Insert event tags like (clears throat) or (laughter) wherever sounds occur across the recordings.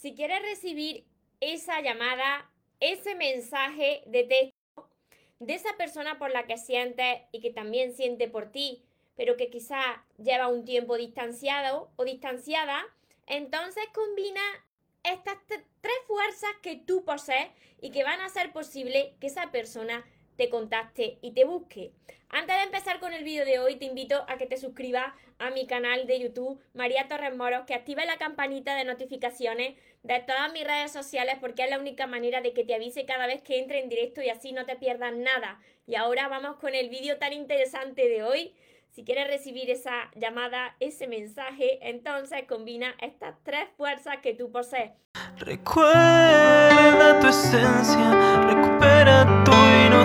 si quieres recibir esa llamada, ese mensaje de texto de esa persona por la que sientes y que también siente por ti, pero que quizá lleva un tiempo distanciado o distanciada, entonces combina estas tres fuerzas que tú posees y que van a hacer posible que esa persona te contacte y te busque. Antes de empezar con el vídeo de hoy, te invito a que te suscribas a mi canal de YouTube, María Torres Moros, que active la campanita de notificaciones de todas mis redes sociales porque es la única manera de que te avise cada vez que entre en directo y así no te pierdas nada. Y ahora vamos con el vídeo tan interesante de hoy. Si quieres recibir esa llamada, ese mensaje, entonces combina estas tres fuerzas que tú posees. Recuerda tu esencia, recupera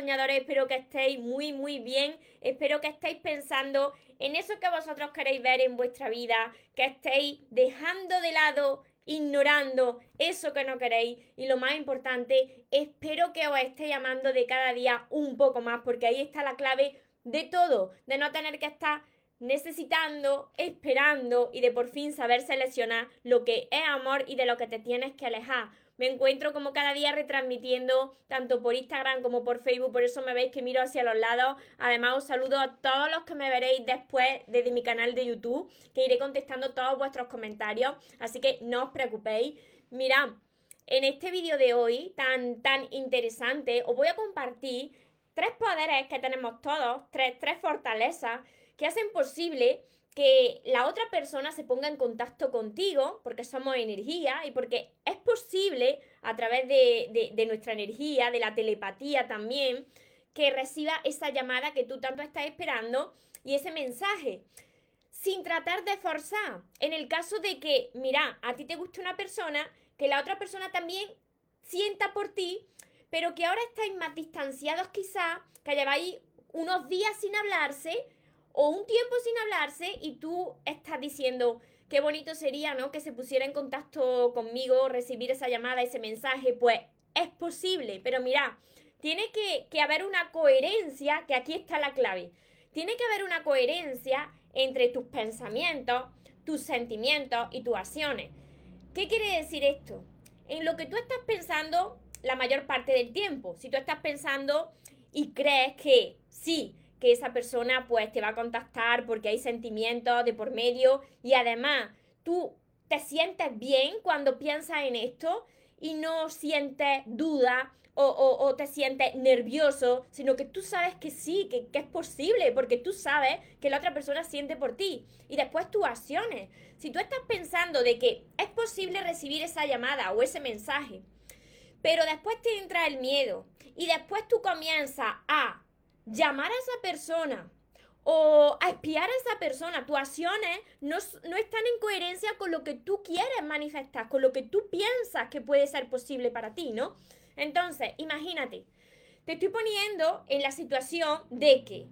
Soñadores, espero que estéis muy muy bien, espero que estéis pensando en eso que vosotros queréis ver en vuestra vida, que estéis dejando de lado, ignorando eso que no queréis. Y lo más importante, espero que os esté llamando de cada día un poco más porque ahí está la clave de todo, de no tener que estar necesitando, esperando y de por fin saber seleccionar lo que es amor y de lo que te tienes que alejar me encuentro como cada día retransmitiendo tanto por Instagram como por Facebook, por eso me veis que miro hacia los lados. Además os saludo a todos los que me veréis después desde mi canal de YouTube, que iré contestando todos vuestros comentarios, así que no os preocupéis. Mirad, en este vídeo de hoy tan tan interesante os voy a compartir tres poderes que tenemos todos, tres, tres fortalezas que hacen posible que la otra persona se ponga en contacto contigo, porque somos energía y porque es posible a través de, nuestra energía, de la telepatía también, que reciba esa llamada que tú tanto estás esperando y ese mensaje, sin tratar de forzar. En el caso de que, mira, a ti te gusta una persona, que la otra persona también sienta por ti, pero que ahora estáis más distanciados quizá, que lleváis unos días sin hablarse, o un tiempo sin hablarse y tú estás diciendo, qué bonito sería, ¿no? Que se pusiera en contacto conmigo, recibir esa llamada, ese mensaje, pues es posible, pero mira, tiene que, que haber una coherencia, que aquí está la clave. Tiene que haber una coherencia entre tus pensamientos, tus sentimientos y tus acciones. ¿Qué quiere decir esto? En lo que tú estás pensando la mayor parte del tiempo. Si tú estás pensando y crees que sí, que esa persona pues te va a contactar porque hay sentimientos de por medio y además tú te sientes bien cuando piensas en esto y no sientes duda o, te sientes nervioso, sino que tú sabes que sí, que, que, es posible, porque tú sabes que la otra persona siente por ti. Y después tus acciones. Si tú estás pensando de que es posible recibir esa llamada o ese mensaje, pero después te entra el miedo y después tú comienzas a llamar a esa persona o a espiar a esa persona, tus acciones no, no, están en coherencia con lo que tú quieres manifestar, con lo que tú piensas que puede ser posible para ti, ¿no? Entonces, imagínate, te estoy poniendo en la situación de que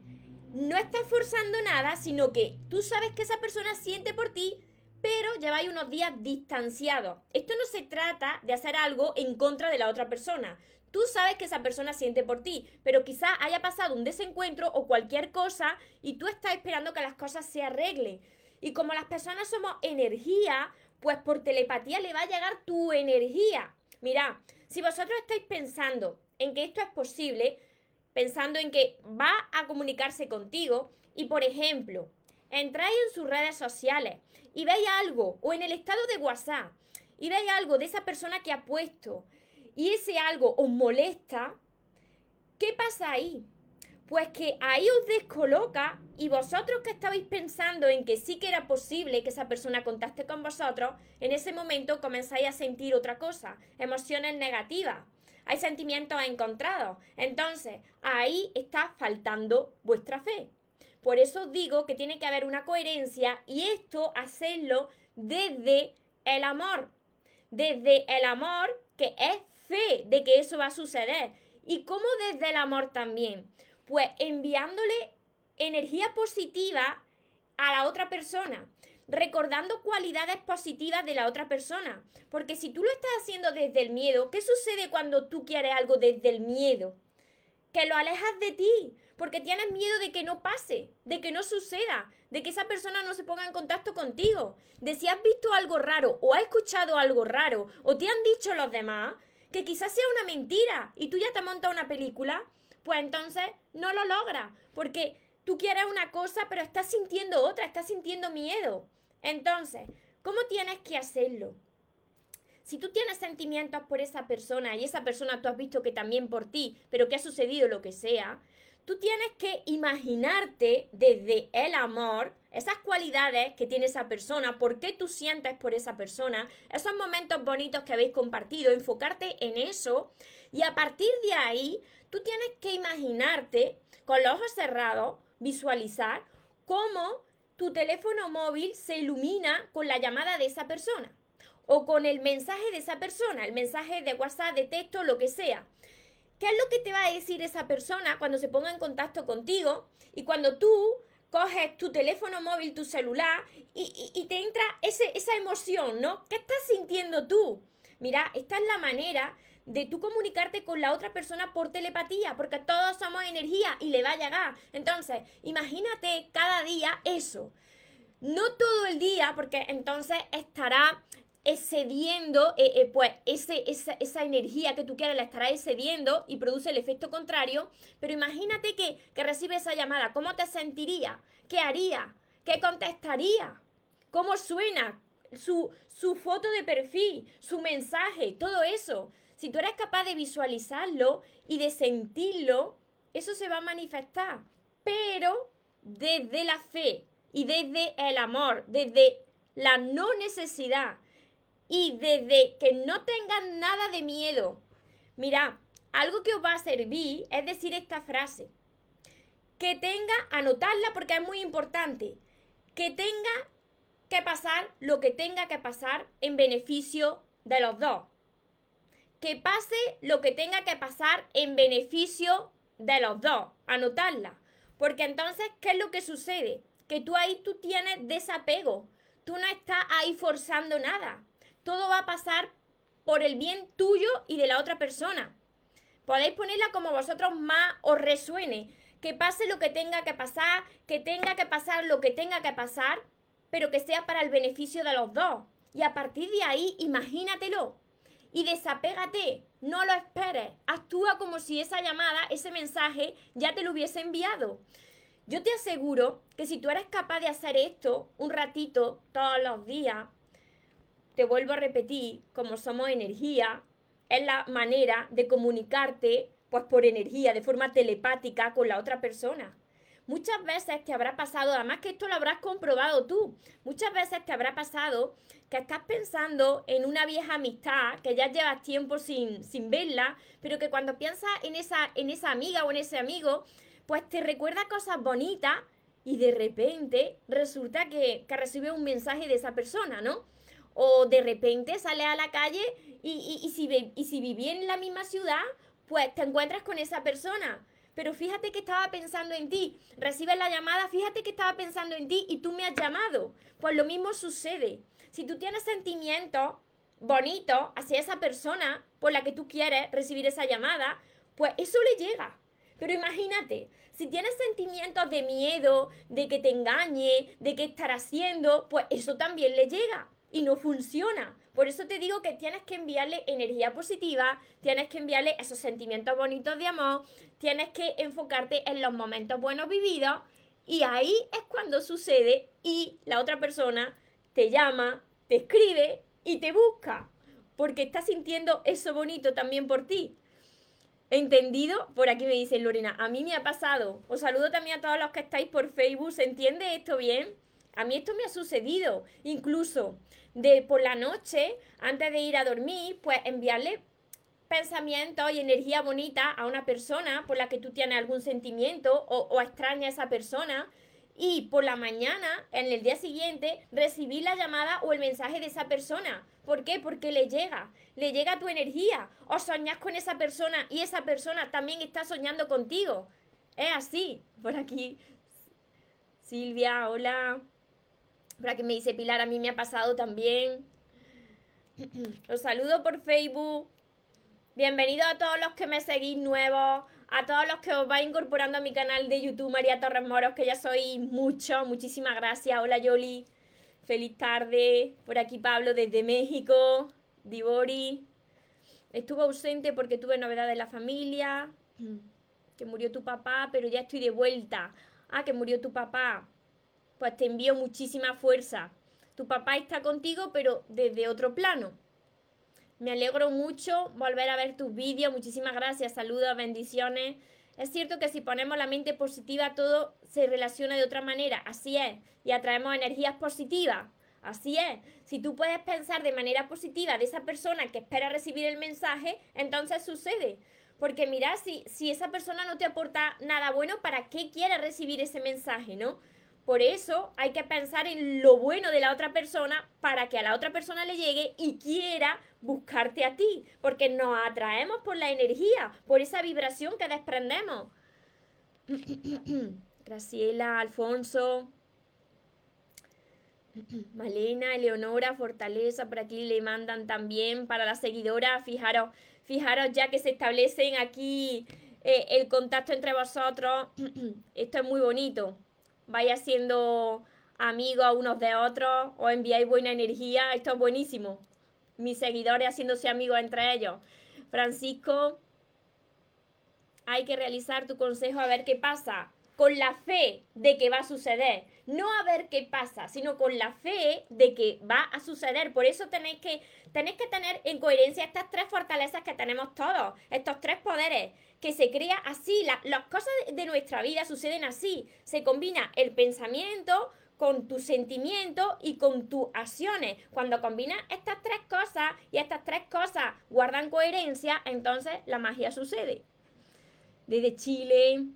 no estás forzando nada, sino que tú sabes que esa persona siente por ti, pero lleváis unos días distanciados. Esto no se trata de hacer algo en contra de la otra persona. Tú sabes que esa persona siente por ti, pero quizá haya pasado un desencuentro o cualquier cosa y tú estás esperando que las cosas se arreglen. Y como las personas somos energía, pues por telepatía le va a llegar tu energía. Mira, si vosotros estáis pensando en que esto es posible, pensando en que va a comunicarse contigo y, por ejemplo, entráis en sus redes sociales y veis algo, o en el estado de WhatsApp, y veis algo de esa persona que ha puesto, y ese algo os molesta, ¿qué pasa ahí? Pues que ahí os descoloca y vosotros que estabais pensando en que sí que era posible que esa persona contacte con vosotros, en ese momento comenzáis a sentir otra cosa, emociones negativas. Hay sentimientos encontrados. Entonces, ahí está faltando vuestra fe. Por eso digo que tiene que haber una coherencia y esto hacerlo desde el amor. Desde el amor que es fe de que eso va a suceder. ¿Y cómo desde el amor también? Pues enviándole energía positiva a la otra persona, recordando cualidades positivas de la otra persona. Porque si tú lo estás haciendo desde el miedo, ¿qué sucede cuando tú quieres algo desde el miedo? Que lo alejas de ti, porque tienes miedo de que no pase, de que no suceda, de que esa persona no se ponga en contacto contigo, de si has visto algo raro o has escuchado algo raro o te han dicho los demás que quizás sea una mentira y tú ya te montas una película, pues entonces no lo logras, porque tú quieres una cosa pero estás sintiendo otra, estás sintiendo miedo. Entonces, ¿cómo tienes que hacerlo? Si tú tienes sentimientos por esa persona y esa persona tú has visto que también por ti, pero que ha sucedido lo que sea, tú tienes que imaginarte desde el amor esas cualidades que tiene esa persona, por qué tú sientes por esa persona, esos momentos bonitos que habéis compartido, enfocarte en eso y a partir de ahí tú tienes que imaginarte con los ojos cerrados, visualizar cómo tu teléfono móvil se ilumina con la llamada de esa persona o con el mensaje de esa persona, el mensaje de WhatsApp, de texto, lo que sea. ¿Qué es lo que te va a decir esa persona cuando se ponga en contacto contigo? Y cuando tú coges tu teléfono móvil, tu celular, y, te entra esa emoción, ¿no? ¿Qué estás sintiendo tú? Mira, esta es la manera de tú comunicarte con la otra persona por telepatía, porque todos somos energía y le va a llegar. Entonces, imagínate cada día eso. No todo el día, porque entonces estará excediendo, eh, eh, pues ese, esa, energía que tú quieres la estará excediendo y produce el efecto contrario. Pero imagínate que, que recibe esa llamada, ¿cómo te sentiría? ¿Qué haría? ¿Qué contestaría? ¿Cómo suena? Su, su foto de perfil, su mensaje, todo eso. Si tú eres capaz de visualizarlo y de sentirlo, eso se va a manifestar. Pero desde la fe y desde el amor, desde la no necesidad, y desde que no tengan nada de miedo. Mira, algo que os va a servir es decir esta frase. Que tenga, anotarla porque es muy importante. Que tenga que pasar lo que tenga que pasar en beneficio de los dos. Que pase lo que tenga que pasar en beneficio de los dos. Anotarla. Porque entonces, ¿qué es lo que sucede? Que tú ahí tú tienes desapego. Tú no estás ahí forzando nada todo va a pasar por el bien tuyo y de la otra persona. Podéis ponerla como vosotros más os resuene. Que pase lo que tenga que pasar, que tenga que pasar lo que tenga que pasar, pero que sea para el beneficio de los dos. Y a partir de ahí, imagínatelo. Y desapégate, no lo esperes. Actúa como si esa llamada, ese mensaje, ya te lo hubiese enviado. Yo te aseguro que si tú eres capaz de hacer esto un ratito todos los días, te vuelvo a repetir, como somos energía, es la manera de comunicarte, pues por energía, de forma telepática con la otra persona. Muchas veces te habrá pasado, además que esto lo habrás comprobado tú, muchas veces te habrá pasado que estás pensando en una vieja amistad, que ya llevas tiempo sin, sin verla, pero que cuando piensas en esa, en esa amiga o en ese amigo, pues te recuerda cosas bonitas y de repente resulta que, que recibe un mensaje de esa persona, ¿no? O de repente sales a la calle y, y, si, y si viví en la misma ciudad, pues te encuentras con esa persona. Pero fíjate que estaba pensando en ti, recibes la llamada, fíjate que estaba pensando en ti y tú me has llamado. Pues lo mismo sucede. Si tú tienes sentimientos bonitos hacia esa persona por la que tú quieres recibir esa llamada, pues eso le llega. Pero imagínate, si tienes sentimientos de miedo, de que te engañe, de que estará haciendo, pues eso también le llega y no funciona. Por eso te digo que tienes que enviarle energía positiva, tienes que enviarle esos sentimientos bonitos de amor, tienes que enfocarte en los momentos buenos vividos y ahí es cuando sucede y la otra persona te llama, te escribe y te busca, porque está sintiendo eso bonito también por ti. ¿Entendido? Por aquí me dice Lorena, a mí me ha pasado. Os saludo también a todos los que estáis por Facebook. ¿Se entiende esto bien? A mí esto me ha sucedido. Incluso de por la noche, antes de ir a dormir, pues enviarle pensamientos y energía bonita a una persona por la que tú tienes algún sentimiento o, extraña a esa persona y por la mañana, en el día siguiente, recibir la llamada o el mensaje de esa persona. ¿Por qué? Porque le llega, le llega tu energía. O soñas con esa persona y esa persona también está soñando contigo. Es así. Por aquí, Silvia, hola. Por aquí me dice Pilar, a mí me ha pasado también. (clears throat) Los saludo por Facebook. Bienvenidos a todos los que me seguís nuevos a todos los que os vais incorporando a mi canal de YouTube María Torres Moros, que ya sois muchos, muchísimas gracias. Hola Yoli, feliz tarde. Por aquí Pablo desde México, Dibori. Estuve ausente porque tuve novedades en la familia, (clears throat) que murió tu papá, pero ya estoy de vuelta. Ah, que murió tu papá. Pues te envío muchísima fuerza. Tu papá está contigo, pero desde otro plano. Me alegro mucho volver a ver tus vídeos. Muchísimas gracias. Saludos, bendiciones. Es cierto que si ponemos la mente positiva, todo se relaciona de otra manera. Así es. Y atraemos energías positivas. Así es. Si tú puedes pensar de manera positiva de esa persona que espera recibir el mensaje, entonces sucede. Porque mira, si, si esa persona no te aporta nada bueno, ¿para qué quiere recibir ese mensaje, no? Por eso hay que pensar en lo bueno de la otra persona para que a la otra persona le llegue y quiera buscarte a ti, porque nos atraemos por la energía, por esa vibración que desprendemos. (clears throat) Graciela, Alfonso, (clears throat) Malena, Eleonora, Fortaleza, por aquí le mandan también para la seguidora, fijaros, fijaros ya que se establecen aquí eh, el contacto entre vosotros, (clears throat) esto es muy bonito vaya siendo amigos unos de otros, o enviáis buena energía, esto es buenísimo. Mis seguidores haciéndose amigos entre ellos. Francisco, hay que realizar tu consejo a ver qué pasa, con la fe de que va a suceder. No a ver qué pasa, sino con la fe de que va a suceder. Por eso tenéis que, tenéis que tener en coherencia estas tres fortalezas que tenemos todos, estos tres poderes que se crea así. las cosas de nuestra vida suceden así. Se combina el pensamiento con tus sentimientos y con tus acciones. Cuando combinas estas tres cosas y estas tres cosas guardan coherencia, entonces la magia sucede. Desde Chile.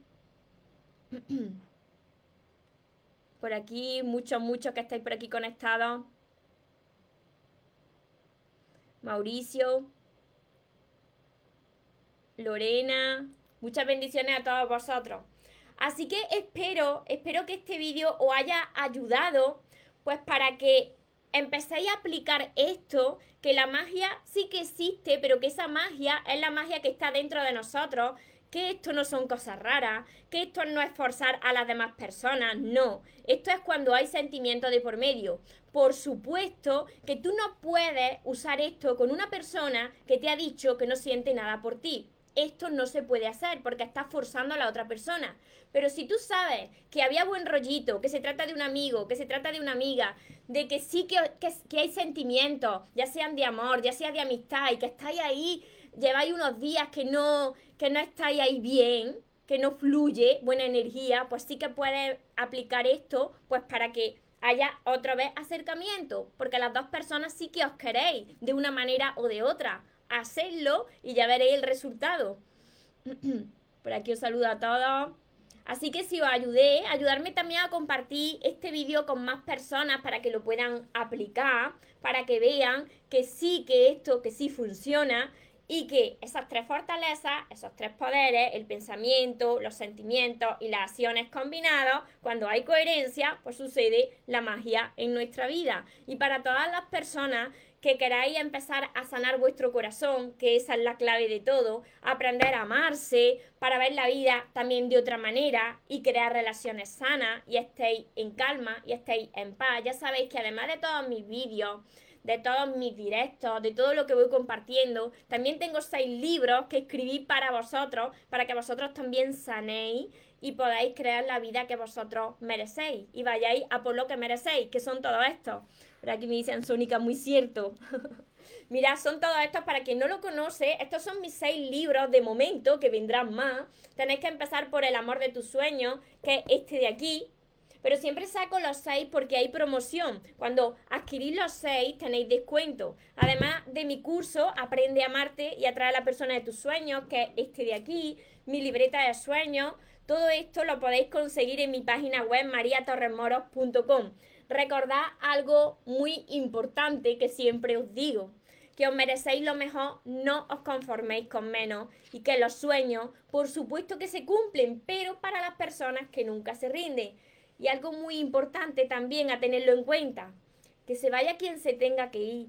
(clears throat) Por aquí, muchos, muchos que estáis por aquí conectados. Mauricio. Lorena, muchas bendiciones a todos vosotros. Así que espero, espero que este vídeo os haya ayudado, pues para que empecéis a aplicar esto, que la magia sí que existe, pero que esa magia es la magia que está dentro de nosotros, que esto no son cosas raras, que esto no es forzar a las demás personas, no. Esto es cuando hay sentimiento de por medio. Por supuesto que tú no puedes usar esto con una persona que te ha dicho que no siente nada por ti esto no se puede hacer porque estás forzando a la otra persona. Pero si tú sabes que había buen rollito, que se trata de un amigo, que se trata de una amiga, de que sí que, hay sentimientos, ya sean de amor, ya sea de amistad, y que estáis ahí, lleváis unos días que no, que no estáis ahí bien, que no fluye buena energía, pues sí que puedes aplicar esto, pues para que haya otra vez acercamiento, porque las dos personas sí que os queréis de una manera o de otra hacedlo y ya veréis el resultado. (clears throat) Por aquí os saludo a todos. Así que si os ayudé, ayudarme también a compartir este vídeo con más personas para que lo puedan aplicar, para que vean que sí, que esto, que sí funciona y que esas tres fortalezas, esos tres poderes, el pensamiento, los sentimientos y las acciones combinados, cuando hay coherencia, pues sucede la magia en nuestra vida. Y para todas las personas que queráis empezar a sanar vuestro corazón, que esa es la clave de todo, aprender a amarse, para ver la vida también de otra manera y crear relaciones sanas y estéis en calma y estéis en paz. Ya sabéis que además de todos mis vídeos, de todos mis directos, de todo lo que voy compartiendo, también tengo seis libros que escribí para vosotros, para que vosotros también sanéis y podáis crear la vida que vosotros merecéis y vayáis a por lo que merecéis, que son todos estos. Pero aquí me dicen Sónica, muy cierto. (laughs) Mira, son todos estos, para quien no lo conoce, estos son mis seis libros de momento, que vendrán más. Tenéis que empezar por El amor de tus sueños, que es este de aquí. Pero siempre saco los 6 porque hay promoción. Cuando adquirís los 6 tenéis descuento. Además de mi curso, Aprende a amarte y atrae a la persona de tus sueños, que es este de aquí, mi libreta de sueños. Todo esto lo podéis conseguir en mi página web mariatorremoros.com. Recordad algo muy importante que siempre os digo que os merecéis lo mejor, no os conforméis con menos y que los sueños, por supuesto que se cumplen, pero para las personas que nunca se rinden. Y algo muy importante también a tenerlo en cuenta, que se vaya quien se tenga que ir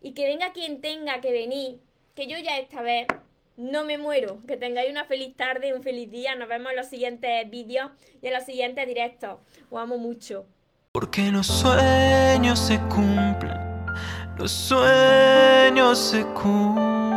y que venga quien tenga que venir, que yo ya esta vez no me muero. Que tengáis una feliz tarde, un feliz día. Nos vemos en los siguientes vídeos y en los siguientes directos. Os amo mucho. Porque los sueños se cumplen los sueños se cumplen.